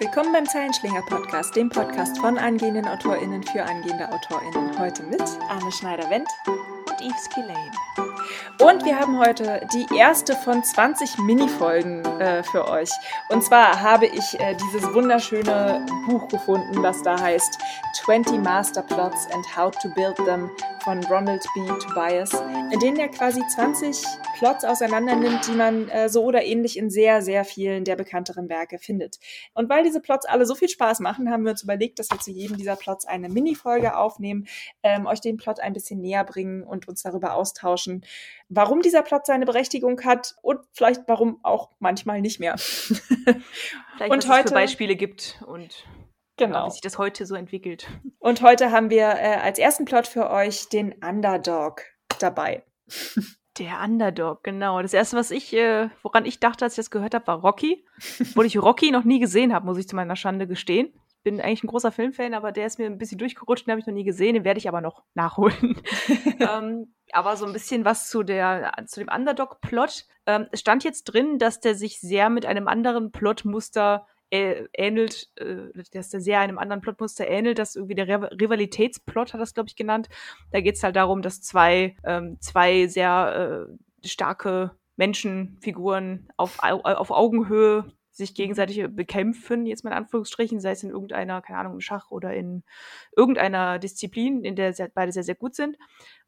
Willkommen beim Zeilenschlinger Podcast, dem Podcast von angehenden AutorInnen für angehende AutorInnen. Heute mit Arne Schneider-Wendt und Yves Kilane. Und wir haben heute die erste von 20 Minifolgen äh, für euch. Und zwar habe ich äh, dieses wunderschöne Buch gefunden, das da heißt 20 Master Plots and How to Build Them von Ronald B. Tobias, in denen er quasi 20 Plots auseinander nimmt, die man äh, so oder ähnlich in sehr, sehr vielen der bekannteren Werke findet. Und weil diese Plots alle so viel Spaß machen, haben wir uns überlegt, dass wir zu jedem dieser Plots eine Minifolge aufnehmen, ähm, euch den Plot ein bisschen näher bringen und uns darüber austauschen, warum dieser Plot seine Berechtigung hat und vielleicht warum auch manchmal nicht mehr. vielleicht und heute, Beispiele gibt und Genau. Wie sich das heute so entwickelt. Und heute haben wir äh, als ersten Plot für euch den Underdog dabei. Der Underdog, genau. Das erste, was ich, äh, woran ich dachte, als ich das gehört habe, war Rocky. Obwohl ich Rocky noch nie gesehen habe, muss ich zu meiner Schande gestehen. Ich bin eigentlich ein großer Filmfan, aber der ist mir ein bisschen durchgerutscht, den habe ich noch nie gesehen, den werde ich aber noch nachholen. ähm, aber so ein bisschen was zu der zu dem Underdog-Plot. Ähm, es stand jetzt drin, dass der sich sehr mit einem anderen Plotmuster ähnelt, äh, dass der sehr einem anderen Plotmuster ähnelt, das irgendwie der Rivalitätsplot hat das, glaube ich, genannt. Da geht es halt darum, dass zwei, ähm, zwei sehr äh, starke Menschenfiguren auf, auf Augenhöhe sich gegenseitig bekämpfen, jetzt mal in Anführungsstrichen, sei es in irgendeiner, keine Ahnung, im Schach oder in irgendeiner Disziplin, in der sehr, beide sehr, sehr gut sind.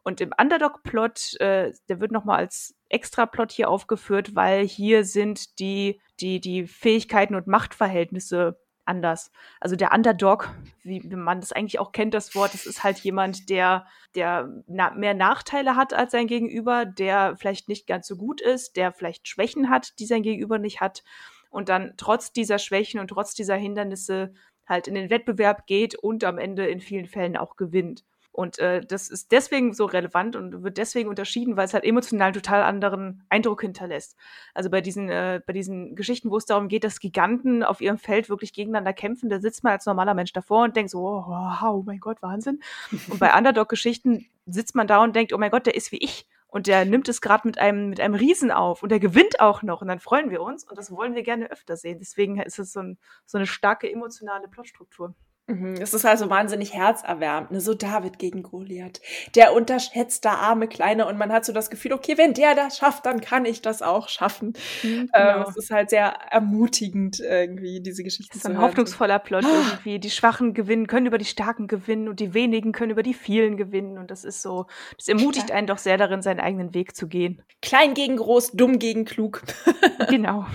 Und im Underdog-Plot, äh, der wird nochmal als Extra-Plot hier aufgeführt, weil hier sind die, die, die Fähigkeiten und Machtverhältnisse anders. Also der Underdog, wie man das eigentlich auch kennt, das Wort, das ist halt jemand, der, der na mehr Nachteile hat als sein Gegenüber, der vielleicht nicht ganz so gut ist, der vielleicht Schwächen hat, die sein Gegenüber nicht hat und dann trotz dieser Schwächen und trotz dieser Hindernisse halt in den Wettbewerb geht und am Ende in vielen Fällen auch gewinnt. Und äh, das ist deswegen so relevant und wird deswegen unterschieden, weil es halt emotional einen total anderen Eindruck hinterlässt. Also bei diesen, äh, bei diesen Geschichten, wo es darum geht, dass Giganten auf ihrem Feld wirklich gegeneinander kämpfen, da sitzt man als normaler Mensch davor und denkt so, oh, wow, oh mein Gott, Wahnsinn. Und bei Underdog-Geschichten sitzt man da und denkt, oh mein Gott, der ist wie ich. Und der nimmt es gerade mit einem, mit einem Riesen auf und der gewinnt auch noch. Und dann freuen wir uns und das wollen wir gerne öfter sehen. Deswegen ist es so, ein, so eine starke emotionale Plotstruktur. Mhm, es ist also wahnsinnig herzerwärmend, ne? so David gegen Goliath. Der unterschätzte arme Kleine und man hat so das Gefühl, okay, wenn der das schafft, dann kann ich das auch schaffen. Mhm, genau. ähm, es ist halt sehr ermutigend irgendwie, diese Geschichte zu hören. ein hoffnungsvoller Plot irgendwie. Die Schwachen gewinnen, können über die Starken gewinnen und die Wenigen können über die vielen gewinnen und das ist so, das ermutigt einen doch sehr darin, seinen eigenen Weg zu gehen. Klein gegen groß, dumm gegen klug. genau.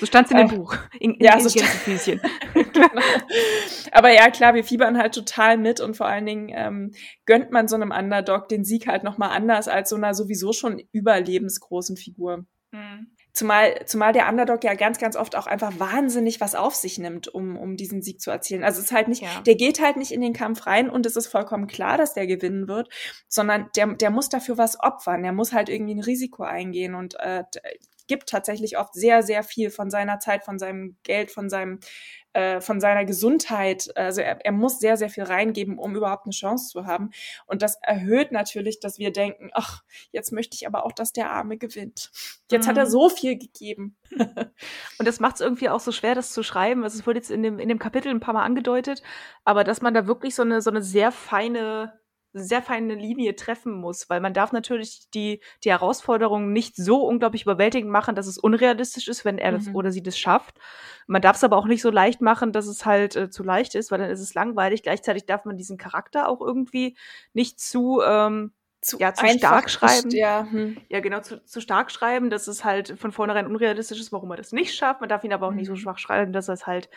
So stand es in dem äh, Buch. In, in, ja, in so Gänsefüßchen. genau. Aber ja, klar, wir fiebern halt total mit und vor allen Dingen ähm, gönnt man so einem Underdog den Sieg halt nochmal anders als so einer sowieso schon überlebensgroßen Figur. Mhm. Zumal, zumal der Underdog ja ganz, ganz oft auch einfach wahnsinnig was auf sich nimmt, um, um diesen Sieg zu erzielen. Also es ist halt nicht, ja. der geht halt nicht in den Kampf rein und es ist vollkommen klar, dass der gewinnen wird, sondern der, der muss dafür was opfern. Der muss halt irgendwie ein Risiko eingehen und äh, gibt tatsächlich oft sehr, sehr viel von seiner Zeit, von seinem Geld, von seinem äh, von seiner Gesundheit. Also er, er muss sehr, sehr viel reingeben, um überhaupt eine Chance zu haben. Und das erhöht natürlich, dass wir denken, ach, jetzt möchte ich aber auch, dass der Arme gewinnt. Jetzt mhm. hat er mhm. so viel gegeben. Und das macht es irgendwie auch so schwer, das zu schreiben. Also es wurde jetzt in dem, in dem Kapitel ein paar Mal angedeutet, aber dass man da wirklich so eine, so eine sehr feine sehr feine Linie treffen muss, weil man darf natürlich die, die Herausforderung nicht so unglaublich überwältigend machen, dass es unrealistisch ist, wenn er mhm. das oder sie das schafft. Man darf es aber auch nicht so leicht machen, dass es halt äh, zu leicht ist, weil dann ist es langweilig. Gleichzeitig darf man diesen Charakter auch irgendwie nicht zu ähm, zu, ja, zu stark schreiben. Ja, hm. ja genau, zu, zu stark schreiben, dass es halt von vornherein unrealistisch ist, warum er das nicht schafft. Man darf ihn aber auch mhm. nicht so mhm. schwach schreiben, dass er es halt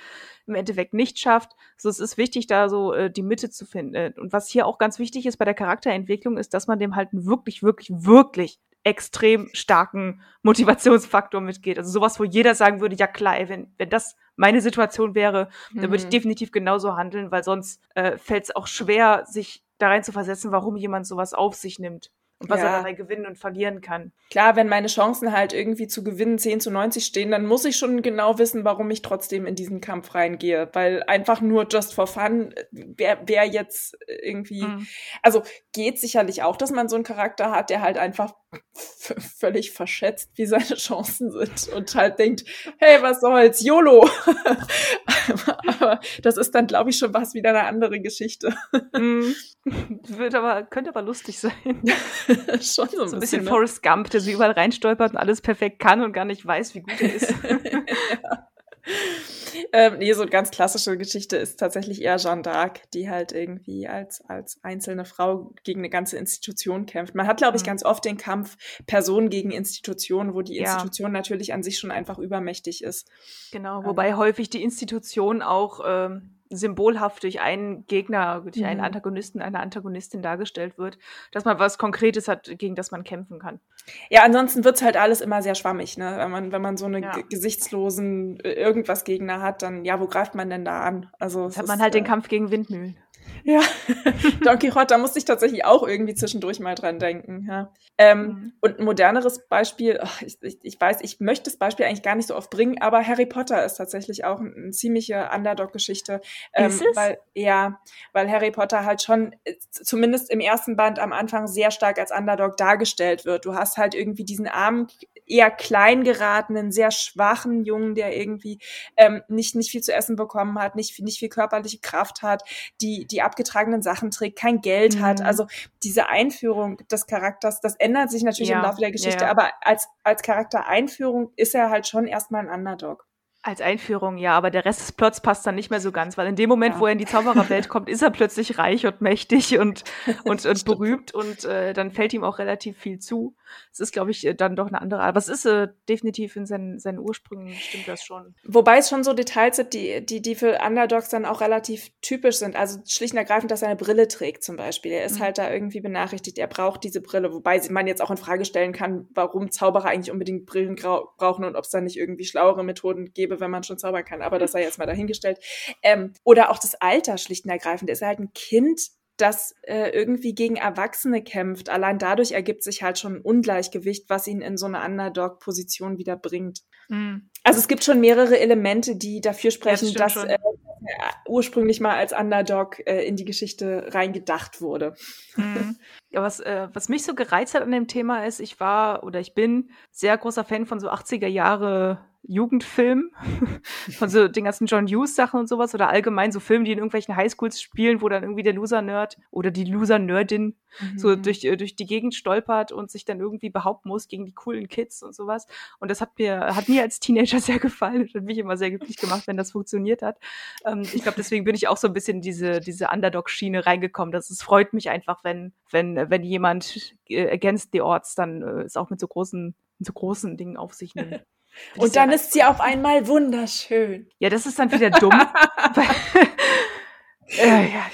im Endeffekt nicht schafft. So, es ist wichtig, da so äh, die Mitte zu finden. Und was hier auch ganz wichtig ist bei der Charakterentwicklung, ist, dass man dem halt einen wirklich, wirklich, wirklich extrem starken Motivationsfaktor mitgeht. Also sowas, wo jeder sagen würde, ja klar, ey, wenn, wenn das meine Situation wäre, mhm. dann würde ich mhm. definitiv genauso handeln, weil sonst äh, fällt es auch schwer, sich da rein zu versetzen, warum jemand sowas auf sich nimmt und was ja. er dabei gewinnen und verlieren kann. Klar, wenn meine Chancen halt irgendwie zu gewinnen 10 zu 90 stehen, dann muss ich schon genau wissen, warum ich trotzdem in diesen Kampf reingehe. Weil einfach nur just for fun wäre wär jetzt irgendwie. Mhm. Also geht sicherlich auch, dass man so einen Charakter hat, der halt einfach völlig verschätzt, wie seine Chancen sind und halt denkt, hey, was soll's, YOLO. aber das ist dann, glaube ich, schon was wieder eine andere Geschichte. Mm. Wird aber, könnte aber lustig sein. schon so ein, So ein bisschen bisschen. ne? Forrest Gump, der sich überall reinstolpert und alles perfekt kann und gar nicht weiß, wie gut er ist. ähm, nee, so eine ganz klassische Geschichte ist tatsächlich eher Jeanne d'Arc, die halt irgendwie als, als einzelne Frau gegen eine ganze Institution kämpft. Man hat, glaube ich, Mhm. ganz oft den Kampf Person gegen Institution, wo die Ja. Institution natürlich an sich schon einfach übermächtig ist. Genau, wobei häufig die Institution auch ähm, symbolhaft durch einen Gegner, durch einen Mhm. Antagonisten, eine Antagonistin dargestellt wird, dass man was Konkretes hat, gegen das man kämpfen kann. Ja, ansonsten wird's halt alles immer sehr schwammig, ne? Wenn man, wenn man so eine Ja. ge- gesichtslosen äh, irgendwas Gegner hat, dann ja, wo greift man denn da an? Also hat man halt den Kampf gegen Windmühlen. Ja, Don Quixote, da musste ich tatsächlich auch irgendwie zwischendurch mal dran denken. Ja. Ähm, Mhm. Und ein moderneres Beispiel, ach, ich, ich, ich weiß, ich möchte das Beispiel eigentlich gar nicht so oft bringen, aber Harry Potter ist tatsächlich auch eine ein ziemliche Underdog-Geschichte. Ähm, Ist es? Weil, ja, weil Harry Potter halt schon, äh, zumindest im ersten Band am Anfang, sehr stark als Underdog dargestellt wird. Du hast halt irgendwie diesen armen, eher klein geratenen, sehr schwachen Jungen, der irgendwie ähm, nicht, nicht viel zu essen bekommen hat, nicht, nicht viel körperliche Kraft hat, die, die abgetragenen Sachen trägt, kein Geld hat. Mhm. Also diese Einführung des Charakters, das ändert sich natürlich Ja, im Laufe der Geschichte, ja, aber als, als Charaktereinführung ist er halt schon erstmal ein Underdog. Als Einführung, ja, aber der Rest des Plots passt dann nicht mehr so ganz, weil in dem Moment, Ja. wo er in die Zaubererwelt kommt, ist er plötzlich reich und mächtig und, und, und berühmt und äh, dann fällt ihm auch relativ viel zu. Es ist, glaube ich, äh, dann doch eine andere, aber es ist äh, definitiv in seinen, seinen Ursprüngen, stimmt das schon. Wobei es schon so Details gibt, die, die, die für Underdogs dann auch relativ typisch sind. Also schlicht und ergreifend, dass er eine Brille trägt zum Beispiel. Er ist Mhm. halt da irgendwie benachrichtigt, er braucht diese Brille. Wobei man jetzt auch in Frage stellen kann, warum Zauberer eigentlich unbedingt Brillen brauchen und ob es da nicht irgendwie schlauere Methoden gäbe, wenn man schon zaubern kann. Aber das sei jetzt mal dahingestellt. Ähm, oder auch das Alter schlicht und ergreifend. Er ist halt ein Kind, das äh, irgendwie gegen Erwachsene kämpft. Allein dadurch ergibt sich halt schon ein Ungleichgewicht, was ihn in so eine Underdog-Position wieder bringt. Also es gibt schon mehrere Elemente, die dafür sprechen, stimmt dass äh, er ursprünglich mal als Underdog äh, in die Geschichte reingedacht wurde. Mhm. Ja, was, äh, was mich so gereizt hat an dem Thema ist, ich war oder ich bin sehr großer Fan von so 80er Jahre Jugendfilmen, von so den ganzen John Hughes Sachen und sowas oder allgemein so Filme, die in irgendwelchen Highschools spielen, wo dann irgendwie der Loser-Nerd oder die Loser-Nerdin so Mhm. durch, äh, durch die Gegend stolpert und sich dann irgendwie behaupten muss gegen die coolen Kids und sowas. Und das hat mir, hat mir als Teenager sehr gefallen und hat mich immer sehr glücklich gemacht, wenn das funktioniert hat. Ähm, ich glaube, deswegen bin ich auch so ein bisschen in diese, diese Underdog-Schiene reingekommen. Das es freut mich einfach, wenn, wenn, wenn jemand äh, against the odds dann äh, es auch mit so großen, mit so großen Dingen auf sich nimmt. Und dann ist sie auf einmal wunderschön. Ja, das ist dann wieder dumm. äh, ja.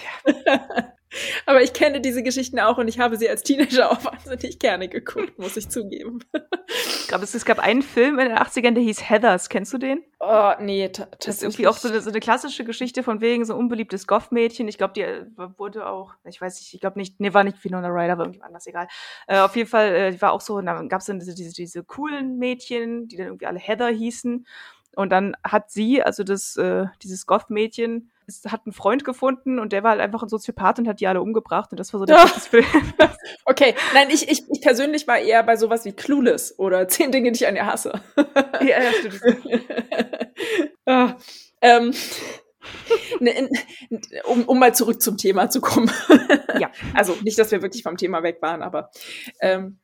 Aber ich kenne diese Geschichten auch und ich habe sie als Teenager auch wahnsinnig gerne geguckt, muss ich zugeben. Ich glaube, es, es gab einen Film in den 80ern, der hieß Heathers. Kennst du den? Oh, nee, ta- Das ist irgendwie auch so eine, so eine klassische Geschichte von wegen so ein unbeliebtes Goth-Mädchen. Ich glaube, die äh, wurde auch, ich weiß nicht, ich glaube nicht, nee, war nicht Winona Ryder, war irgendwie anders, egal. Äh, auf jeden Fall, äh, die war auch so, dann gab es dann diese, diese, diese coolen Mädchen, die dann irgendwie alle Heather hießen. Und dann hat sie, also das, äh, dieses Goth-Mädchen, es hat einen Freund gefunden und der war halt einfach ein Soziopath und hat die alle umgebracht. Und das war so der Ja. Films. Okay, nein, ich, ich, ich persönlich war eher bei sowas wie Clueless oder Zehn Dinge, die ich an ihr hasse. ja, ja, stimmt. ah, ähm, um, um mal zurück zum Thema zu kommen. Ja. Also nicht, dass wir wirklich vom Thema weg waren, aber ähm,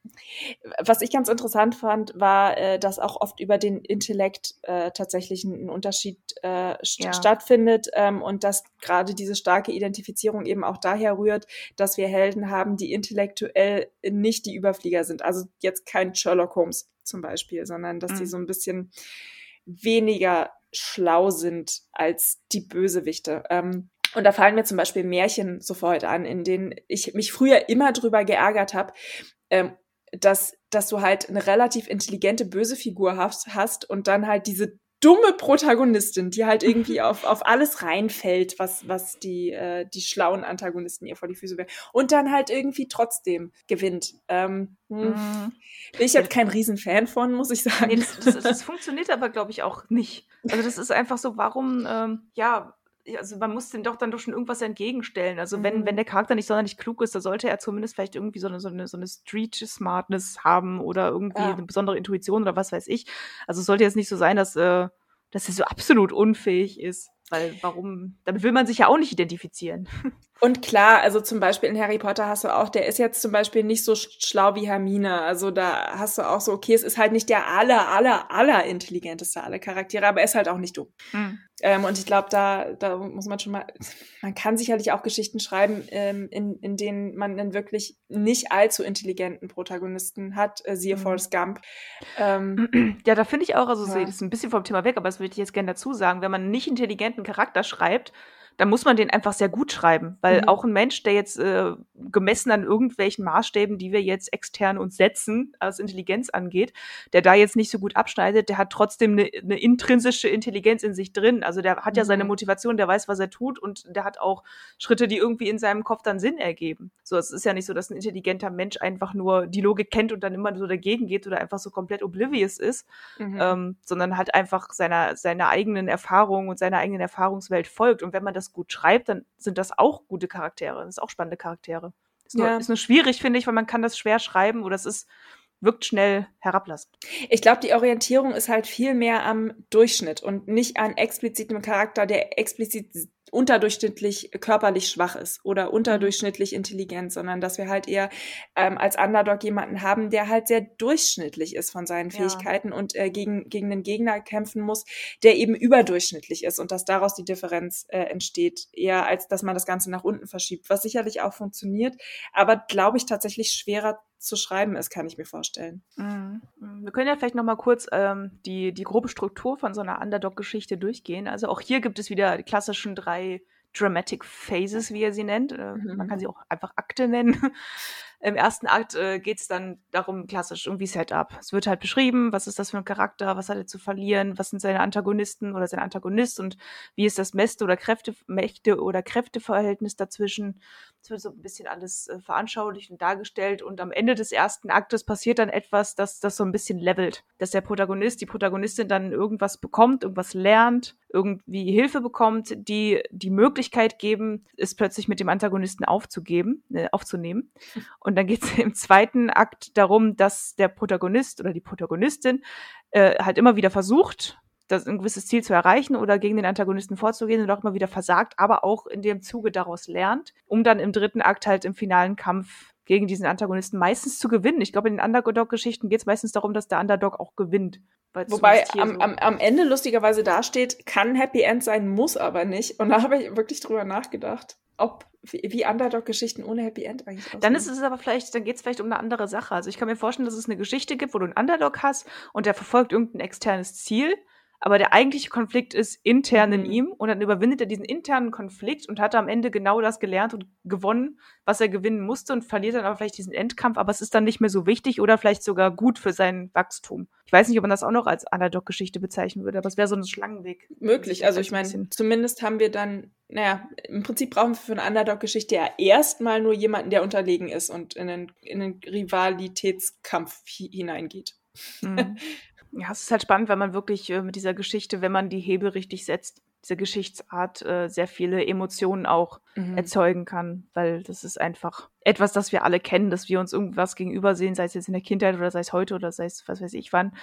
was ich ganz interessant fand, war, äh, dass auch oft über den Intellekt äh, tatsächlich ein, Unterschied äh, st Ja. stattfindet ähm, und dass gerade diese starke Identifizierung eben auch daher rührt, dass wir Helden haben, die intellektuell nicht die Überflieger sind. Also jetzt kein Sherlock Holmes zum Beispiel, sondern dass die Mhm. so ein bisschen weniger schlau sind als die Bösewichte. Ähm, und da fallen mir zum Beispiel Märchen sofort an, in denen ich mich früher immer drüber geärgert habe, ähm, dass, dass du halt eine relativ intelligente böse Figur hast, hast und dann halt diese dumme Protagonistin, die halt irgendwie auf, auf alles reinfällt, was, was die, äh, die schlauen Antagonisten ihr vor die Füße werfen. Und dann halt irgendwie trotzdem gewinnt. Ähm, hm, Mhm. bin ich jetzt kein Riesenfan von, muss ich sagen. Nee, das, das, das funktioniert aber, glaube ich, auch nicht. Also das ist einfach so, warum, ähm, ja, also man muss den doch dann doch schon irgendwas entgegenstellen. Also wenn, Mhm. wenn der Charakter nicht sonderlich klug ist, dann sollte er zumindest vielleicht irgendwie so eine, so eine, so eine Street-Smartness haben oder irgendwie Ja. eine besondere Intuition oder was weiß ich. Also es sollte jetzt nicht so sein, dass, äh, dass er so absolut unfähig ist. Weil warum, damit will man sich ja auch nicht identifizieren. Und klar, also zum Beispiel in Harry Potter hast du auch, der ist jetzt zum Beispiel nicht so schlau wie Hermine. Also da hast du auch so, okay, es ist halt nicht der aller, aller, aller intelligenteste aller Charaktere, aber er ist halt auch nicht dumm. Mhm. Ähm, und ich glaube, da, da muss man schon mal, man kann sicherlich auch Geschichten schreiben, ähm, in, in denen man einen wirklich nicht allzu intelligenten Protagonisten hat, äh, siehe mhm. Forrest Gump. Ähm, ja, da finde ich auch, also ja. das ist ein bisschen vom Thema weg, aber das würde ich jetzt gerne dazu sagen, wenn man einen nicht intelligenten Charakter schreibt, dann muss man den einfach sehr gut schreiben, weil mhm. auch ein Mensch, der jetzt äh, gemessen an irgendwelchen Maßstäben, die wir jetzt extern uns setzen, was Intelligenz angeht, der da jetzt nicht so gut abschneidet, der hat trotzdem eine, eine intrinsische Intelligenz in sich drin. Also der hat ja seine mhm. Motivation, der weiß, was er tut und der hat auch Schritte, die irgendwie in seinem Kopf dann Sinn ergeben. So, es ist ja nicht so, dass ein intelligenter Mensch einfach nur die Logik kennt und dann immer so dagegen geht oder einfach so komplett oblivious ist, mhm. ähm, sondern halt einfach seiner, seiner eigenen Erfahrung und seiner eigenen Erfahrungswelt folgt. Und wenn man das das gut schreibt, dann sind das auch gute Charaktere. Das sind auch spannende Charaktere. Ist nur, ja. ist nur schwierig, finde ich, weil man kann das schwer schreiben oder es ist wirkt schnell herablassend. Ich glaube, die Orientierung ist halt viel mehr am Durchschnitt und nicht an explizitem Charakter, der explizit unterdurchschnittlich körperlich schwach ist oder unterdurchschnittlich intelligent, sondern dass wir halt eher ähm, als Underdog jemanden haben, der halt sehr durchschnittlich ist von seinen Fähigkeiten ja. und äh, gegen, gegen einen Gegner kämpfen muss, der eben überdurchschnittlich ist und dass daraus die Differenz äh, entsteht, eher als dass man das Ganze nach unten verschiebt, was sicherlich auch funktioniert, aber glaube ich tatsächlich schwerer zu schreiben ist, kann ich mir vorstellen. Mhm. Wir können ja vielleicht noch mal kurz ähm, die, die grobe Struktur von so einer Underdog-Geschichte durchgehen. Also auch hier gibt es wieder die klassischen drei Dramatic Phases, wie er sie nennt. Äh, mhm. Man kann sie auch einfach Akte nennen. Im ersten Akt äh, geht es dann darum, klassisch irgendwie Setup. Es wird halt beschrieben, was ist das für ein Charakter, was hat er zu verlieren, was sind seine Antagonisten oder sein Antagonist und wie ist das Mächte oder Kräfte, Mächte oder Kräfteverhältnis dazwischen. Es wird so ein bisschen alles äh, veranschaulicht und dargestellt und am Ende des ersten Aktes passiert dann etwas, dass das so ein bisschen levelt. Dass der Protagonist, die Protagonistin dann irgendwas bekommt, irgendwas lernt, irgendwie Hilfe bekommt, die die Möglichkeit geben, es plötzlich mit dem Antagonisten aufzugeben, äh, aufzunehmen. Und dann geht es im zweiten Akt darum, dass der Protagonist oder die Protagonistin äh, halt immer wieder versucht, das ein gewisses Ziel zu erreichen oder gegen den Antagonisten vorzugehen und auch immer wieder versagt, aber auch in dem Zuge daraus lernt, um dann im dritten Akt halt im finalen Kampf gegen diesen Antagonisten meistens zu gewinnen. Ich glaube, in den Underdog-Geschichten geht es meistens darum, dass der Underdog auch gewinnt. Wobei am, so am, am Ende lustigerweise dasteht, kann Happy End sein, muss aber nicht. Und da habe ich wirklich drüber nachgedacht, ob wie, wie Underdog-Geschichten ohne Happy End eigentlich aussehen. Dann ist es aber vielleicht, dann geht es vielleicht um eine andere Sache. Also ich kann mir vorstellen, dass es eine Geschichte gibt, wo du einen Underdog hast und der verfolgt irgendein externes Ziel aber der eigentliche Konflikt ist intern mhm. in ihm und dann überwindet er diesen internen Konflikt und hat am Ende genau das gelernt und gewonnen, was er gewinnen musste und verliert dann aber vielleicht diesen Endkampf, aber es ist dann nicht mehr so wichtig oder vielleicht sogar gut für sein Wachstum. Ich weiß nicht, ob man das auch noch als Underdog-Geschichte bezeichnen würde, aber es wäre so ein Schlangenweg. Möglich, also ich meine, zumindest haben wir dann, naja, im Prinzip brauchen wir für eine Underdog-Geschichte ja erstmal nur jemanden, der unterlegen ist und in einen, in einen Rivalitätskampf hineingeht. Mhm. Ja, es ist halt spannend, wenn man wirklich äh, mit dieser Geschichte, wenn man die Hebel richtig setzt, diese Geschichtsart äh, sehr viele Emotionen auch mhm. erzeugen kann, weil das ist einfach etwas, das wir alle kennen, dass wir uns irgendwas gegenüber sehen, sei es jetzt in der Kindheit oder sei es heute oder sei es was weiß ich wann,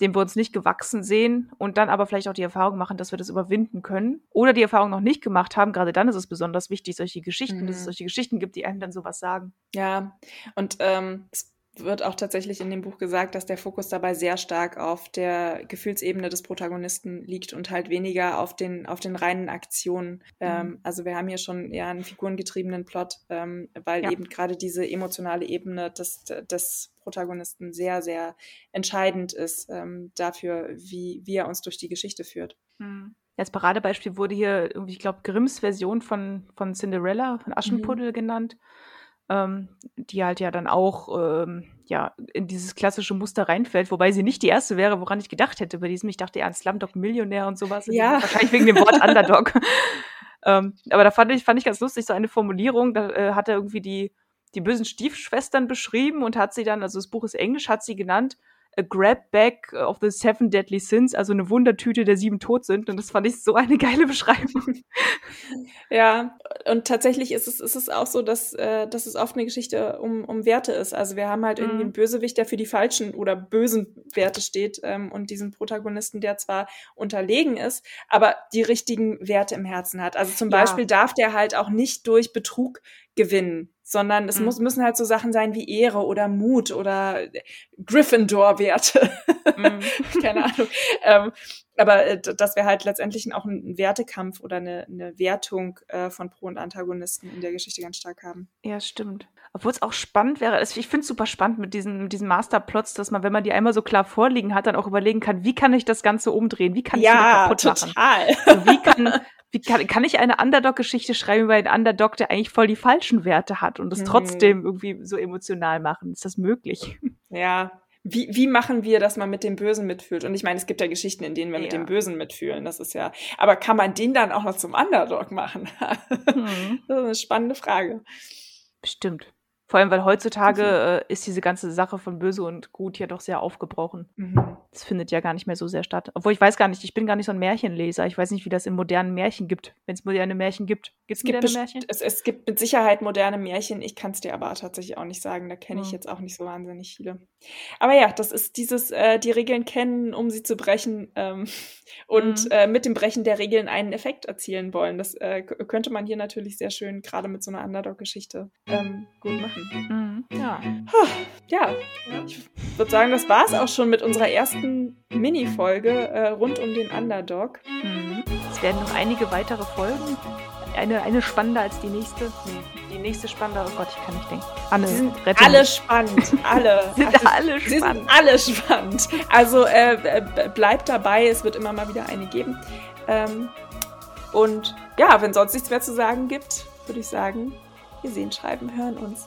dem wir uns nicht gewachsen sehen und dann aber vielleicht auch die Erfahrung machen, dass wir das überwinden können oder die Erfahrung noch nicht gemacht haben. Gerade dann ist es besonders wichtig, solche Geschichten, mhm. dass es mhm. solche Geschichten gibt, die einem dann sowas sagen. Ja, und ähm, es wird auch tatsächlich in dem Buch gesagt, dass der Fokus dabei sehr stark auf der Gefühlsebene des Protagonisten liegt und halt weniger auf den, auf den reinen Aktionen. Mhm. Ähm, also wir haben hier schon eher einen figurengetriebenen Plot, ähm, weil ja. eben gerade diese emotionale Ebene des, des Protagonisten sehr, sehr entscheidend ist ähm, dafür, wie, wie er uns durch die Geschichte führt. Mhm. Als Paradebeispiel wurde hier irgendwie, ich glaube, Grimms Version von, von Cinderella, von Aschenputtel mhm. genannt ähm, die halt ja dann auch ähm, ja, in dieses klassische Muster reinfällt, wobei sie nicht die erste wäre, woran ich gedacht hätte bei diesem. Ich dachte eher an Slumdog Millionär und sowas. Ja. Wahrscheinlich wegen dem Wort Underdog. ähm, aber da fand ich, fand ich ganz lustig, so eine Formulierung, da äh, hat er irgendwie die, die bösen Stiefschwestern beschrieben und hat sie dann, also das Buch ist Englisch, hat sie genannt, a grab bag of the seven deadly sins, also eine Wundertüte der sieben Todsünden. Und das fand ich so eine geile Beschreibung. Ja, und tatsächlich ist es, ist es auch so, dass, äh, dass es oft eine Geschichte um, um Werte ist. Also wir haben halt irgendwie Mhm. einen Bösewicht, der für die falschen oder bösen Werte steht ähm, und diesen Protagonisten, der zwar unterlegen ist, aber die richtigen Werte im Herzen hat. Also zum Ja. Beispiel darf der halt auch nicht durch Betrug gewinnen, sondern es Mhm. muss, müssen halt so Sachen sein wie Ehre oder Mut oder Gryffindor-Werte. Mhm. Keine Ahnung. ähm, aber äh, das wäre halt letztendlich auch ein Wertekampf oder eine, eine Wertung äh, von Pro- und Antagonisten in der Geschichte ganz stark haben. Ja, stimmt. Obwohl es auch spannend wäre, also ich finde es super spannend mit diesen, mit diesen Masterplots, dass man, wenn man die einmal so klar vorliegen hat, dann auch überlegen kann, wie kann ich das Ganze umdrehen? Wie kann ich es wieder kaputt machen? total. Also wie kann, wie kann, kann ich eine Underdog-Geschichte schreiben über einen Underdog, der eigentlich voll die falschen Werte hat und es Mhm. trotzdem irgendwie so emotional machen? Ist das möglich? Ja. Wie, wie machen wir, dass man mit dem Bösen mitfühlt? Und ich meine, es gibt ja Geschichten, in denen wir mit Ja. dem Bösen mitfühlen. Das ist ja. Aber kann man den dann auch noch zum Underdog machen? Hm. das ist eine spannende Frage. Bestimmt. Vor allem, weil heutzutage äh, ist diese ganze Sache von Böse und Gut ja doch sehr aufgebrochen. Mhm. Das findet ja gar nicht mehr so sehr statt. Obwohl ich weiß gar nicht, ich bin gar nicht so ein Märchenleser. Ich weiß nicht, wie das in modernen Märchen gibt. Wenn es moderne Märchen gibt. Gibt es gibt, moderne Märchen? es, es gibt mit Sicherheit moderne Märchen. Ich kann es dir aber tatsächlich auch nicht sagen. Da kenne ich Hm. jetzt auch nicht so wahnsinnig viele. Aber ja, das ist dieses, äh, die Regeln kennen, um sie zu brechen ähm, und Mhm. äh, mit dem Brechen der Regeln einen Effekt erzielen wollen. Das äh, könnte man hier natürlich sehr schön, gerade mit so einer Underdog-Geschichte, ähm, gut machen. Mhm. Ja. Ja, ich würde sagen, das war es auch schon mit unserer ersten Mini-Folge äh, rund um den Underdog. Mhm. Es werden noch einige weitere Folgen. Eine, eine spannender als die nächste. Nee, die nächste spannender. Oh Gott, ich kann nicht denken. Anne, Sie sind rette alle spannend, alle. Sind Also, alle Sie spannend. sind alle spannend. Also äh, äh, bleibt dabei, es wird immer mal wieder eine geben. Ähm, und ja, wenn sonst nichts mehr zu sagen gibt, würde ich sagen, wir sehen, schreiben, hören uns.